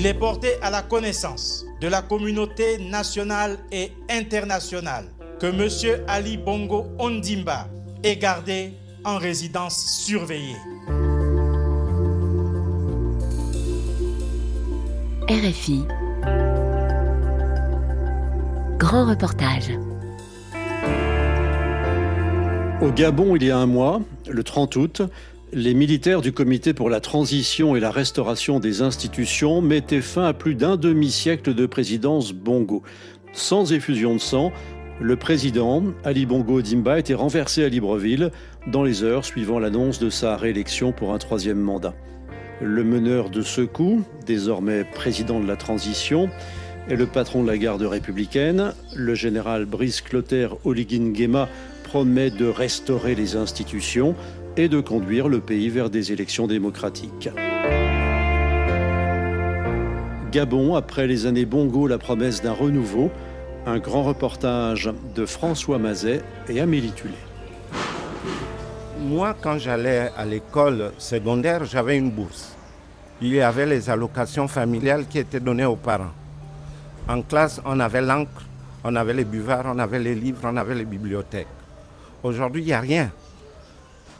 il est porté à la connaissance de la communauté nationale et internationale que M. Ali Bongo Ondimba est gardé en résidence surveillée. RFI. Grand reportage. Au Gabon, il y a un mois, le 30 août, les militaires du Comité pour la transition et la restauration des institutions mettaient fin à plus d'un demi-siècle de présidence Bongo. Sans effusion de sang, le président, Ali Bongo Dimba, était renversé à Libreville dans les heures suivant l'annonce de sa réélection pour un troisième mandat. Le meneur de ce coup, désormais président de la transition, est le patron de la garde républicaine. Le général Brice Clotaire Oligin Gema promet de restaurer les institutions de conduire le pays vers des élections démocratiques. Gabon, après les années Bongo, la promesse d'un renouveau. Un grand reportage de François Mazet et Amélie Tullet. Moi, quand j'allais à l'école secondaire, j'avais une bourse. Il y avait les allocations familiales qui étaient données aux parents. En classe, on avait l'encre, on avait les buvards, on avait les livres, on avait les bibliothèques. Aujourd'hui, il n'y a rien.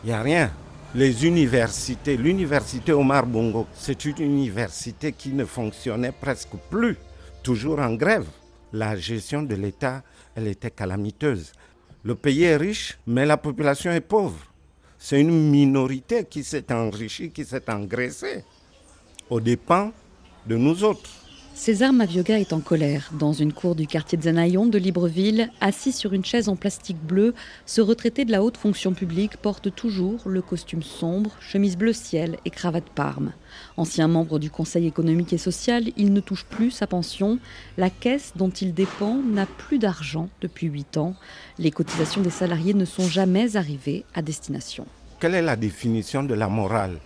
Il n'y a rien. Les universités, l'université Omar Bongo, c'est une université qui ne fonctionnait presque plus, toujours en grève. La gestion de l'État, elle était calamiteuse. Le pays est riche, mais la population est pauvre. C'est une minorité qui s'est enrichie, qui s'est engraissée, aux dépens de nous autres. César Mavioga est en colère. Dans une cour du quartier de Zanayon de Libreville, assis sur une chaise en plastique bleu, ce retraité de la haute fonction publique porte toujours le costume sombre, chemise bleu ciel et cravate parme. Ancien membre du Conseil économique et social, il ne touche plus sa pension. La caisse dont il dépend n'a plus d'argent depuis 8 ans. Les cotisations des salariés ne sont jamais arrivées à destination. Quelle est la définition de la morale?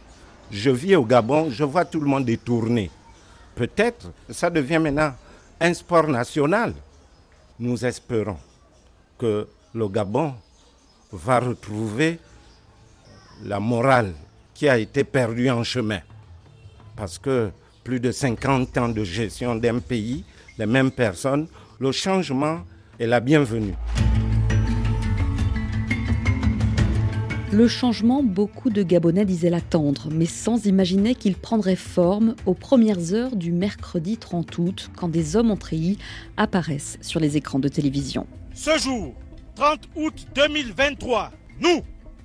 Je vis au Gabon, je vois tout le monde détourné peut-être ça devient maintenant un sport national. Nous espérons que le Gabon va retrouver la morale qui a été perdue en chemin. Parce que plus de 50 ans de gestion d'un pays, les mêmes personnes, le changement est la bienvenue. Le changement, beaucoup de Gabonais disaient l'attendre, mais sans imaginer qu'il prendrait forme aux premières heures du mercredi 30 août, quand des hommes en treillis apparaissent sur les écrans de télévision. Ce jour, 30 août 2023, nous,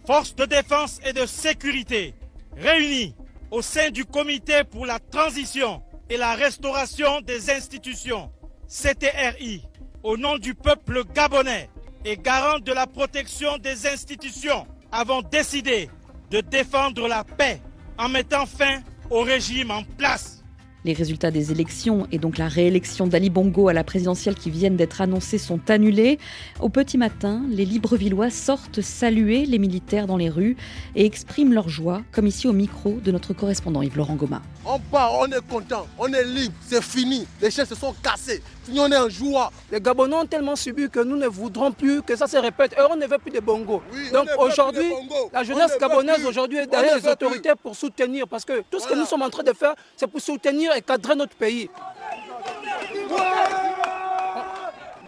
forces de défense et de sécurité, réunis au sein du Comité pour la transition et la restauration des institutions, CTRI, au nom du peuple gabonais et garant de la protection des institutions, avons décidé de défendre la paix en mettant fin au régime en place. Les résultats des élections et donc la réélection d'Ali Bongo à la présidentielle qui viennent d'être annoncés sont annulés. Au petit matin, les Librevillois sortent saluer les militaires dans les rues et expriment leur joie, comme ici au micro de notre correspondant Yves-Laurent Goma. On part, on est content, on est libre, c'est fini. Les chaînes se sont cassées, on est en joie. Les Gabonais ont tellement subi que nous ne voudrons plus que ça se répète. Et on ne veut plus de Bongo. Donc aujourd'hui, la jeunesse gabonaise aujourd'hui est derrière les autorités pour soutenir. Parce que tout ce que nous sommes en train de faire, c'est pour soutenir et cadrer notre pays.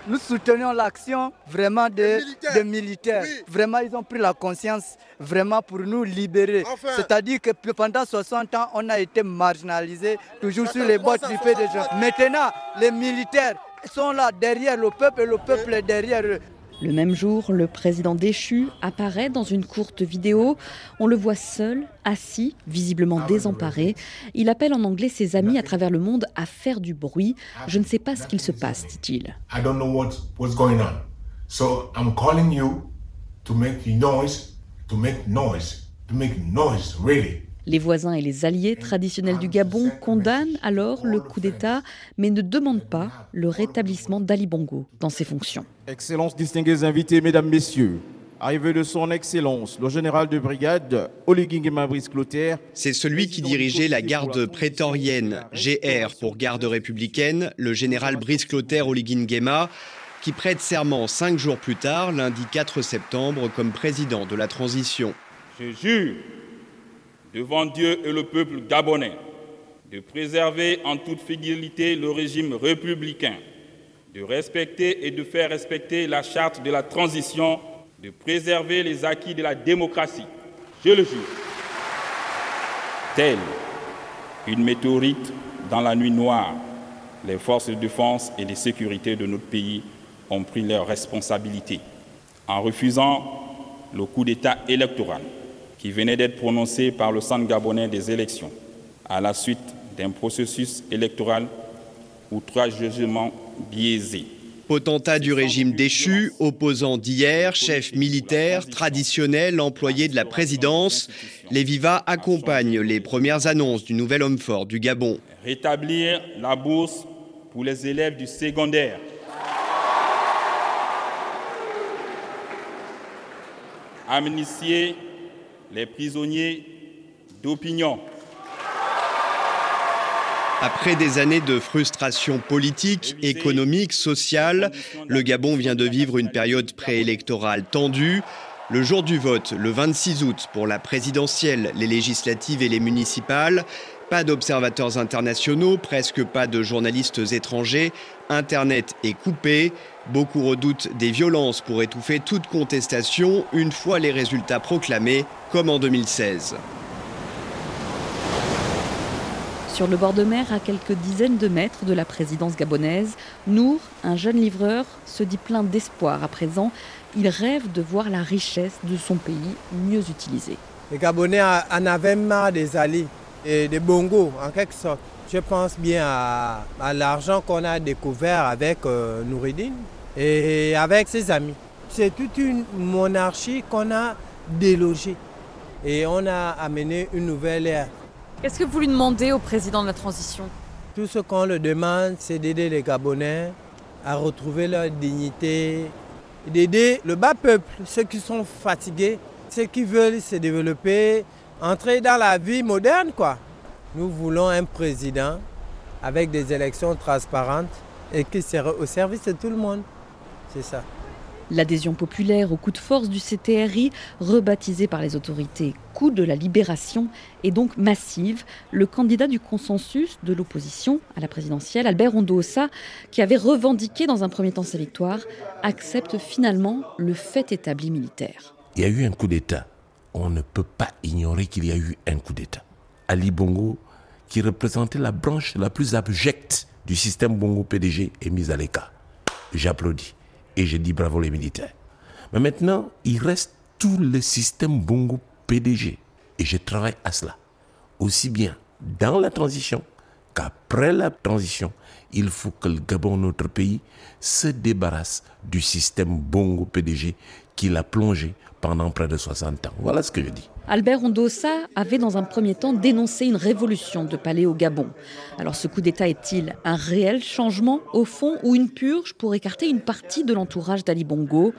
Nous soutenons l'action vraiment des militaires. Vraiment, ils ont pris la conscience vraiment pour nous libérer. C'est-à-dire que pendant 60 ans, on a été marginalisés, toujours sur les bottes du PDG. Maintenant, les militaires sont là derrière le peuple et le peuple est derrière eux. Le même jour, le président déchu apparaît dans une courte vidéo. On le voit seul, assis, visiblement désemparé. Il appelle en anglais ses amis à travers le monde à faire du bruit. Je ne sais pas ce qu'il se passe, dit-il. I don't know what's going on. So I'm calling you to make noise, to make noise, to make noise, really. Les voisins et les alliés traditionnels du Gabon condamnent alors le coup d'État, mais ne demandent pas le rétablissement d'Ali Bongo dans ses fonctions. Excellences, distingués invités, mesdames, messieurs, arrivé de son Excellence, le général de brigade Brice Clotaire. C'est celui qui dirigeait la garde prétorienne, GR pour garde républicaine, le général Brice Clotaire Oligui qui prête serment cinq jours plus tard, lundi 4 septembre, comme président de la transition. Je jure devant Dieu et le peuple gabonais de préserver en toute fidélité le régime républicain, de respecter et de faire respecter la charte de la transition, de préserver les acquis de la démocratie. Je le jure. Telle une météorite dans la nuit noire, les forces de défense et de sécurité de notre pays ont pris leurs responsabilités en refusant le coup d'État électoral qui venait d'être prononcé par le Centre gabonais des élections à la suite d'un processus électoral outrageusement biaisé. Potentat du régime déchu, opposant d'hier, chef militaire, traditionnel, employé de la présidence, les Vivas accompagnent les premières annonces du nouvel homme fort du Gabon. Rétablir la bourse pour les élèves du secondaire. Amnistier les prisonniers d'opinion. Après des années de frustration politique, économique, sociale, le Gabon vient de vivre une période préélectorale tendue. Le jour du vote, le 26 août, pour la présidentielle, les législatives et les municipales, pas d'observateurs internationaux, presque pas de journalistes étrangers, Internet est coupé, beaucoup redoutent des violences pour étouffer toute contestation une fois les résultats proclamés, comme en 2016. Sur le bord de mer, à quelques dizaines de mètres de la présidence gabonaise, Nour, un jeune livreur, se dit plein d'espoir à présent. Il rêve de voir la richesse de son pays mieux utilisée. Les Gabonais en avaient marre des alliés et des bongos, en quelque sorte. Je pense bien à, l'argent qu'on a découvert avec euh, Nouridine et avec ses amis. C'est toute une monarchie qu'on a délogée et on a amené une nouvelle ère. Qu'est-ce que vous lui demandez au président de la transition? Tout ce qu'on le demande, c'est d'aider les Gabonais à retrouver leur dignité, d'aider le bas peuple, ceux qui sont fatigués, ceux qui veulent se développer, entrer dans la vie moderne. quoi. Nous voulons un président avec des élections transparentes et qui sera au service de tout le monde. C'est ça. L'adhésion populaire au coup de force du CTRI, rebaptisé par les autorités coup de la libération, est donc massive. Le candidat du consensus de l'opposition à la présidentielle, Albert Ondosa, qui avait revendiqué dans un premier temps sa victoire, accepte finalement le fait établi militaire. Il y a eu un coup d'État. On ne peut pas ignorer qu'il y a eu un coup d'État. Ali Bongo, qui représentait la branche la plus abjecte du système Bongo PDG, est mis à l'écart. J'applaudis et je dis bravo les militaires. Mais maintenant, il reste tout le système Bongo PDG et je travaille à cela. Aussi bien dans la transition qu'après la transition, il faut que le Gabon, notre pays, se débarrasse du système Bongo PDG qu'il a plongé pendant près de 60 ans. Voilà ce que je dis. Albert Ondossa avait dans un premier temps dénoncé une révolution de palais au Gabon. Alors ce coup d'État est-il un réel changement au fond ou une purge pour écarter une partie de l'entourage d'Ali Bongo?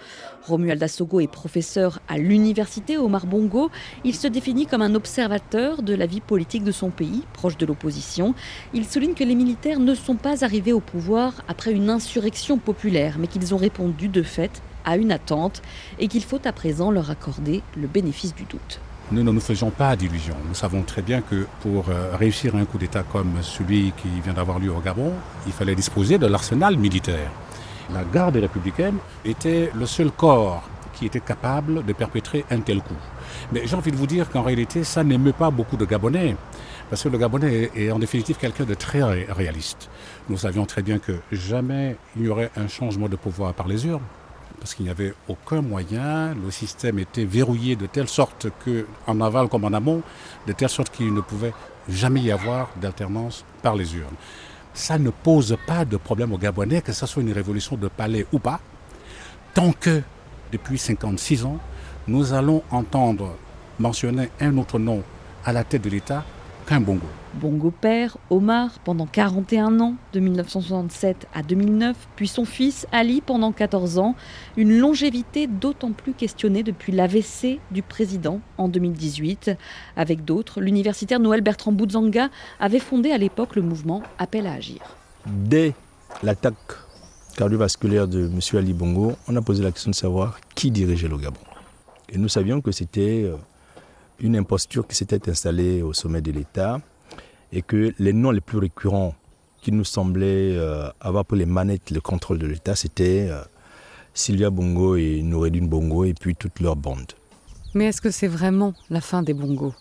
Romuald Assogo est professeur à l'université Omar Bongo. Il se définit comme un observateur de la vie politique de son pays, proche de l'opposition. Il souligne que les militaires ne sont pas arrivés au pouvoir après une insurrection populaire, mais qu'ils ont répondu de fait à une attente et qu'il faut à présent leur accorder le bénéfice du doute. Nous ne nous faisons pas d'illusions. Nous savons très bien que pour euh, réussir un coup d'État comme celui qui vient d'avoir lieu au Gabon, il fallait disposer de l'arsenal militaire. La garde républicaine était le seul corps qui était capable de perpétrer un tel coup. Mais j'ai envie de vous dire qu'en réalité, ça n'émeut pas beaucoup de Gabonais, parce que le Gabonais est en définitive quelqu'un de très réaliste. Nous savions très bien que jamais il n'y aurait un changement de pouvoir par les urnes parce qu'il n'y avait aucun moyen. Le système était verrouillé de telle sorte que, en aval comme en amont, de telle sorte qu'il ne pouvait jamais y avoir d'alternance par les urnes. Ça ne pose pas de problème aux Gabonais, que ce soit une révolution de palais ou pas, tant que, depuis 56 ans, nous allons entendre mentionner un autre nom à la tête de l'État qu'un bongo. Bongo père, Omar, pendant 41 ans, de 1967 à 2009, puis son fils Ali pendant 14 ans. Une longévité d'autant plus questionnée depuis l'AVC du président en 2018. Avec d'autres, l'universitaire Noël Bertrand Boudzanga avait fondé à l'époque le mouvement Appel à agir. Dès l'attaque cardiovasculaire de M. Ali Bongo, on a posé la question de savoir qui dirigeait le Gabon. Et nous savions que c'était euh, une imposture qui s'était installée au sommet de l'État et que les noms les plus récurrents qui nous semblaient euh, avoir pour les manettes le contrôle de l'État, c'était euh, Sylvia Bongo et Noureddin Bongo et puis toute leur bande. Mais est-ce que c'est vraiment la fin des bongos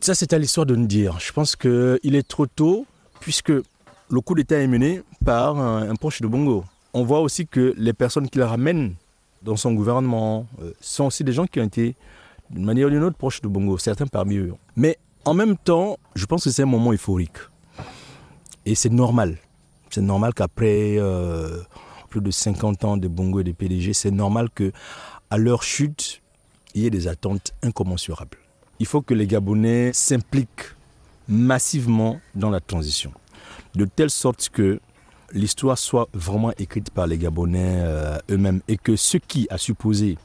Ça, c'est à l'histoire de nous dire. Je pense qu'il est trop tôt, puisque le coup d'État est mené par un, un, proche de Bongo. On voit aussi que les personnes qui le ramènent dans son gouvernement euh, sont aussi des gens qui ont été, d'une manière ou d'une autre, proches de Bongo, certains parmi eux. Mais en même temps, je pense que c'est un moment euphorique. Et c'est normal. C'est normal qu'après euh, plus de 50 ans de Bongo et de PDG, c'est normal que à leur chute, il y ait des attentes incommensurables. Il faut que les Gabonais s'impliquent massivement dans la transition, de telle sorte que l'histoire soit vraiment écrite par les Gabonais euh, eux-mêmes et que ceux qui a supposé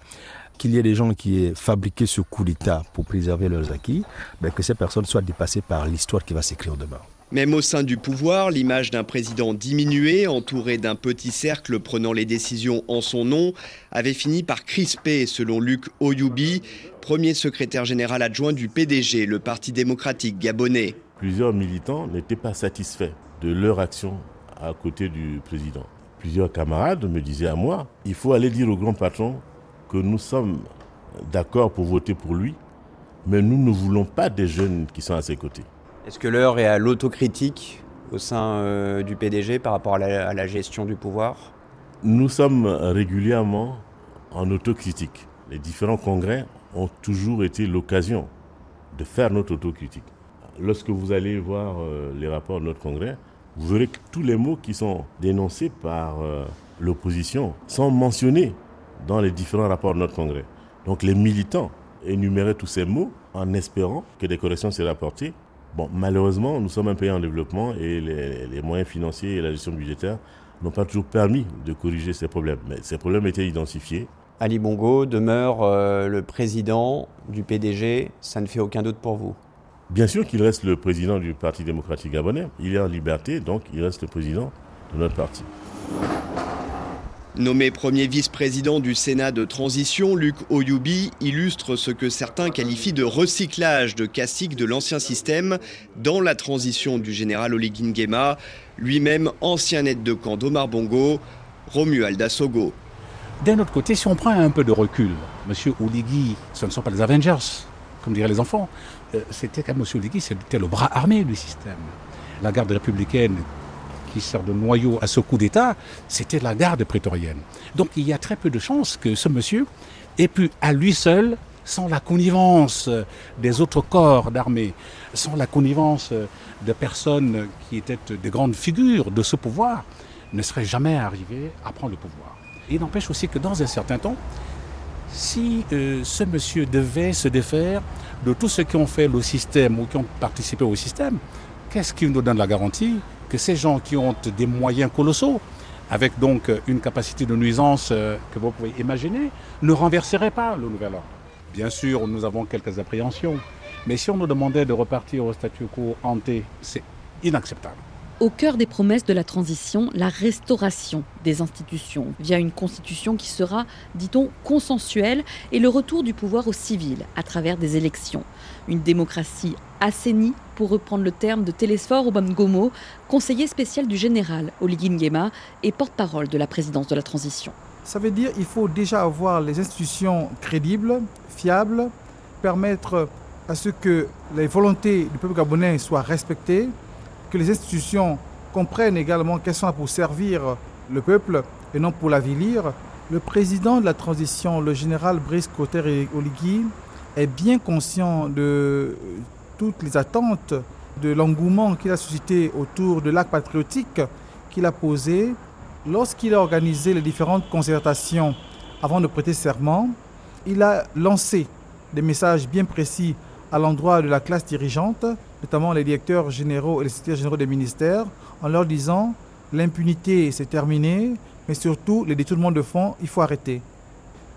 qu'il y ait des gens qui aient fabriqué ce coup d'État pour préserver leurs acquis, ben que ces personnes soient dépassées par l'histoire qui va s'écrire demain. Même au sein du pouvoir, l'image d'un président diminué, entouré d'un petit cercle prenant les décisions en son nom, avait fini par crisper, selon Luc Oyoubi, premier secrétaire général adjoint du PDG, le Parti démocratique gabonais. Plusieurs militants n'étaient pas satisfaits de leur action à côté du président. Plusieurs camarades me disaient à moi, il faut aller dire au grand patron que nous sommes d'accord pour voter pour lui, mais nous ne voulons pas des jeunes qui sont à ses côtés. Est-ce que l'heure est à l'autocritique au sein euh, du PDG par rapport à la, à la, gestion du pouvoir? Nous sommes régulièrement en autocritique. Les différents congrès ont toujours été l'occasion de faire notre autocritique. Lorsque vous allez voir euh, les rapports de notre congrès, vous verrez que tous les mots qui sont dénoncés par euh, l'opposition sont mentionnés dans les différents rapports de notre congrès. Donc les militants énuméraient tous ces mots en espérant que des corrections seraient apportées Bon, malheureusement, nous sommes un pays en développement et les, les moyens financiers et la gestion budgétaire n'ont pas toujours permis de corriger ces problèmes. Mais ces problèmes étaient identifiés. Ali Bongo demeure euh, le président du PDG, ça ne fait aucun doute pour vous? Bien sûr qu'il reste le président du Parti démocratique gabonais. Il est en liberté, donc il reste le président de notre parti. Nommé premier vice-président du Sénat de transition, Luc Oyoubi illustre ce que certains qualifient de recyclage de classiques de l'ancien système dans la transition du général Oligui Nguema, lui-même ancien aide de camp d'Omar Bongo, Romuald Assogo. D'un autre côté, si on prend un peu de recul, M. Oligui, ce ne sont pas les Avengers, comme diraient les enfants. Euh, c'était M. Oligui, c'était le bras armé du système. La garde républicaine qui sert de noyau à ce coup d'État, c'était la garde prétorienne. Donc il y a très peu de chances que ce monsieur ait pu à lui seul, sans la connivence des autres corps d'armée, sans la connivence de personnes qui étaient des grandes figures de ce pouvoir, ne serait jamais arrivé à prendre le pouvoir. Il n'empêche aussi que dans un certain temps, si euh, ce monsieur devait se défaire de tous ceux qui ont fait le système ou qui ont participé au système, qu'est-ce qui nous donne la garantie? Que ces gens qui ont des moyens colossaux, avec donc une capacité de nuisance que vous pouvez imaginer, ne renverseraient pas le nouvel ordre. Bien sûr, nous avons quelques appréhensions, mais si on nous demandait de repartir au statu quo hanté, c'est inacceptable. Au cœur des promesses de la transition, la restauration des institutions via une constitution qui sera, dit-on, consensuelle et le retour du pouvoir au civil à travers des élections. Une démocratie assainie, pour reprendre le terme de Télésphore Obamgomo, conseiller spécial du général Oligui Nguema et porte-parole de la présidence de la transition. Ça veut dire qu'il faut déjà avoir les institutions crédibles, fiables, permettre à ce que les volontés du peuple gabonais soient respectées, que les institutions comprennent également qu'elles sont là pour servir le peuple et non pour l'avilir. Le président de la transition, le général Brice Cotter Oligui, est bien conscient de toutes les attentes, de l'engouement qu'il a suscité autour de l'acte patriotique qu'il a posé lorsqu'il a organisé les différentes concertations avant de prêter serment. Il a lancé des messages bien précis à l'endroit de la classe dirigeante, notamment les directeurs généraux et les secrétaires généraux des ministères, en leur disant l'impunité c'est terminé, mais surtout les détournements de fonds, il faut arrêter.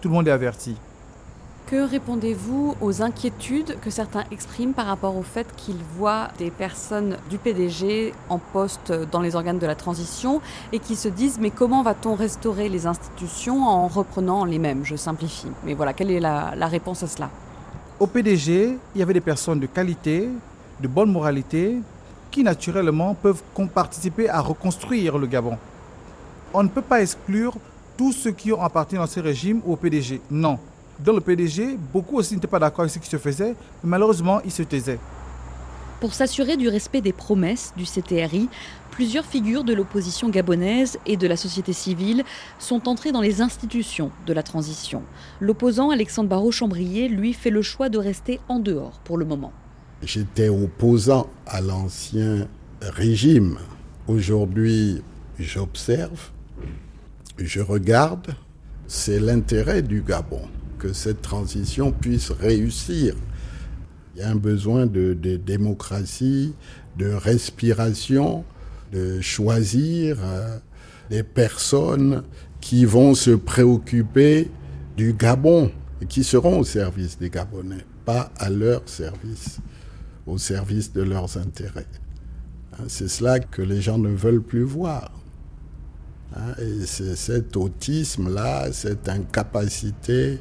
Tout le monde est averti. Que répondez-vous aux inquiétudes que certains expriment par rapport au fait qu'ils voient des personnes du PDG en poste dans les organes de la transition et qui se disent mais comment va-t-on restaurer les institutions en reprenant les mêmes? Je simplifie. Mais voilà, quelle est la, la réponse à cela? Au PDG, il y avait des personnes de qualité, de bonne moralité, qui naturellement peuvent participer à reconstruire le Gabon. On ne peut pas exclure tous ceux qui ont appartenu dans ce régime au PDG. Non. Dans le PDG, beaucoup aussi n'étaient pas d'accord avec ce qui se faisait, mais malheureusement, ils se taisaient. Pour s'assurer du respect des promesses du CTRI, plusieurs figures de l'opposition gabonaise et de la société civile sont entrées dans les institutions de la transition. L'opposant Alexandre Barrault-Chambrier, lui, fait le choix de rester en dehors pour le moment. J'étais opposant à l'ancien régime. Aujourd'hui, j'observe, je regarde. C'est l'intérêt du Gabon que cette transition puisse réussir. Il y a un besoin de, démocratie, de respiration, de choisir euh, des personnes qui vont se préoccuper du Gabon et qui seront au service des Gabonais, pas à leur service, au service de leurs intérêts. Hein, c'est cela que les gens ne veulent plus voir. Hein, et c'est cet autisme-là, cette incapacité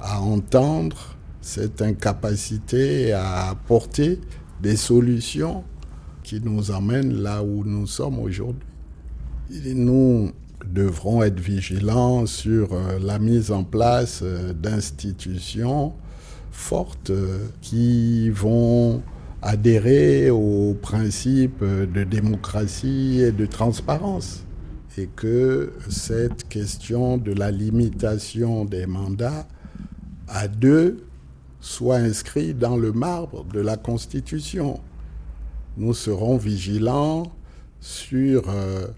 à entendre, cette incapacité à apporter des solutions qui nous emmènent là où nous sommes aujourd'hui. Nous devrons être vigilants sur euh, la mise en place euh, d'institutions fortes euh, qui vont adhérer aux principes de démocratie et de transparence. Et que cette question de la limitation des mandats à deux soit inscrite dans le marbre de la Constitution. Nous serons vigilants sur euh,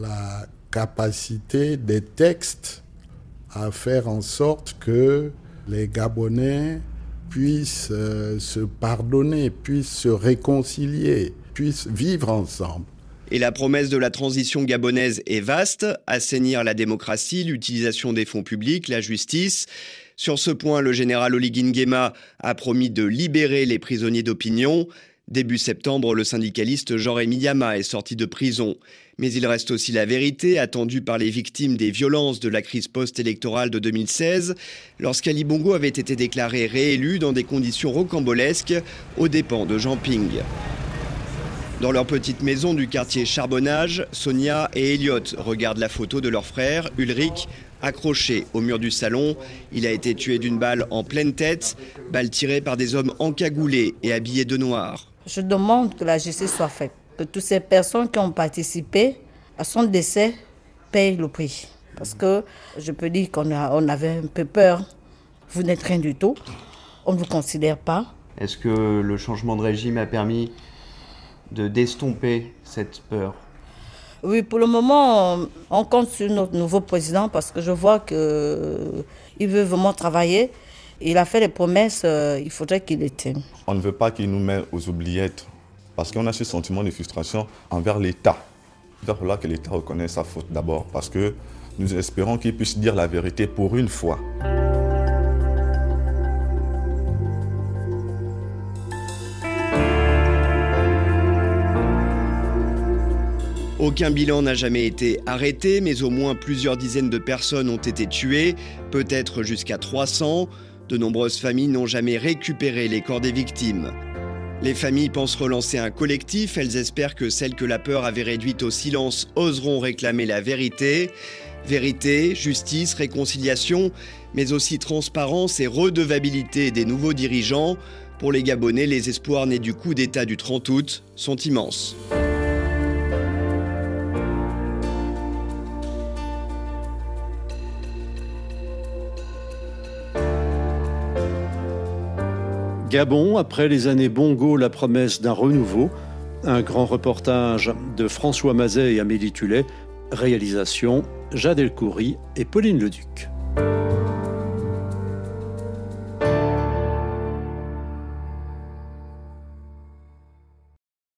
la capacité des textes à faire en sorte que les Gabonais puissent euh, se pardonner, puissent se réconcilier, puissent vivre ensemble. Et la promesse de la transition gabonaise est vaste, assainir la démocratie, l'utilisation des fonds publics, la justice. Sur ce point, le général Oligin Nguema a promis de libérer les prisonniers d'opinion. Début septembre, le syndicaliste Jean-Rémy Yama est sorti de prison. Mais il reste aussi la vérité attendue par les victimes des violences de la crise post-électorale de 2016, lorsqu'Ali Bongo avait été déclaré réélu dans des conditions rocambolesques aux dépens de Jean Ping. Dans leur petite maison du quartier Charbonnage, Sonia et Elliot regardent la photo de leur frère, Ulrich, accroché au mur du salon. Il a été tué d'une balle en pleine tête, balle tirée par des hommes encagoulés et habillés de noir. Je demande que la justice soit faite que toutes ces personnes qui ont participé à son décès payent le prix. Parce que je peux dire qu'on on avait un peu peur. Vous n'êtes rien du tout. On ne vous considère pas. Est-ce que le changement de régime a permis de d'estomper cette peur? Oui, pour le moment, on compte sur notre nouveau président parce que je vois qu'il veut vraiment travailler. Il a fait des promesses, euh, il faudrait qu'il les tienne. On ne veut pas qu'il nous mette aux oubliettes parce qu'on a ce sentiment de frustration envers l'État. Il va falloir que l'État reconnaisse sa faute d'abord, parce que nous espérons qu'il puisse dire la vérité pour une fois. Aucun bilan n'a jamais été arrêté, mais au moins plusieurs dizaines de personnes ont été tuées, peut-être jusqu'à 300. De nombreuses familles n'ont jamais récupéré les corps des victimes. Les familles pensent relancer un collectif, elles espèrent que celles que la peur avait réduites au silence oseront réclamer la vérité. Vérité, justice, réconciliation, mais aussi transparence et redevabilité des nouveaux dirigeants. Pour les Gabonais, les espoirs nés du coup d'État du 30 août sont immenses. Gabon, après les années Bongo, la promesse d'un renouveau. Un grand reportage de François Mazet et Amélie Tullet. Réalisation Jade Elkoury et Pauline Leduc.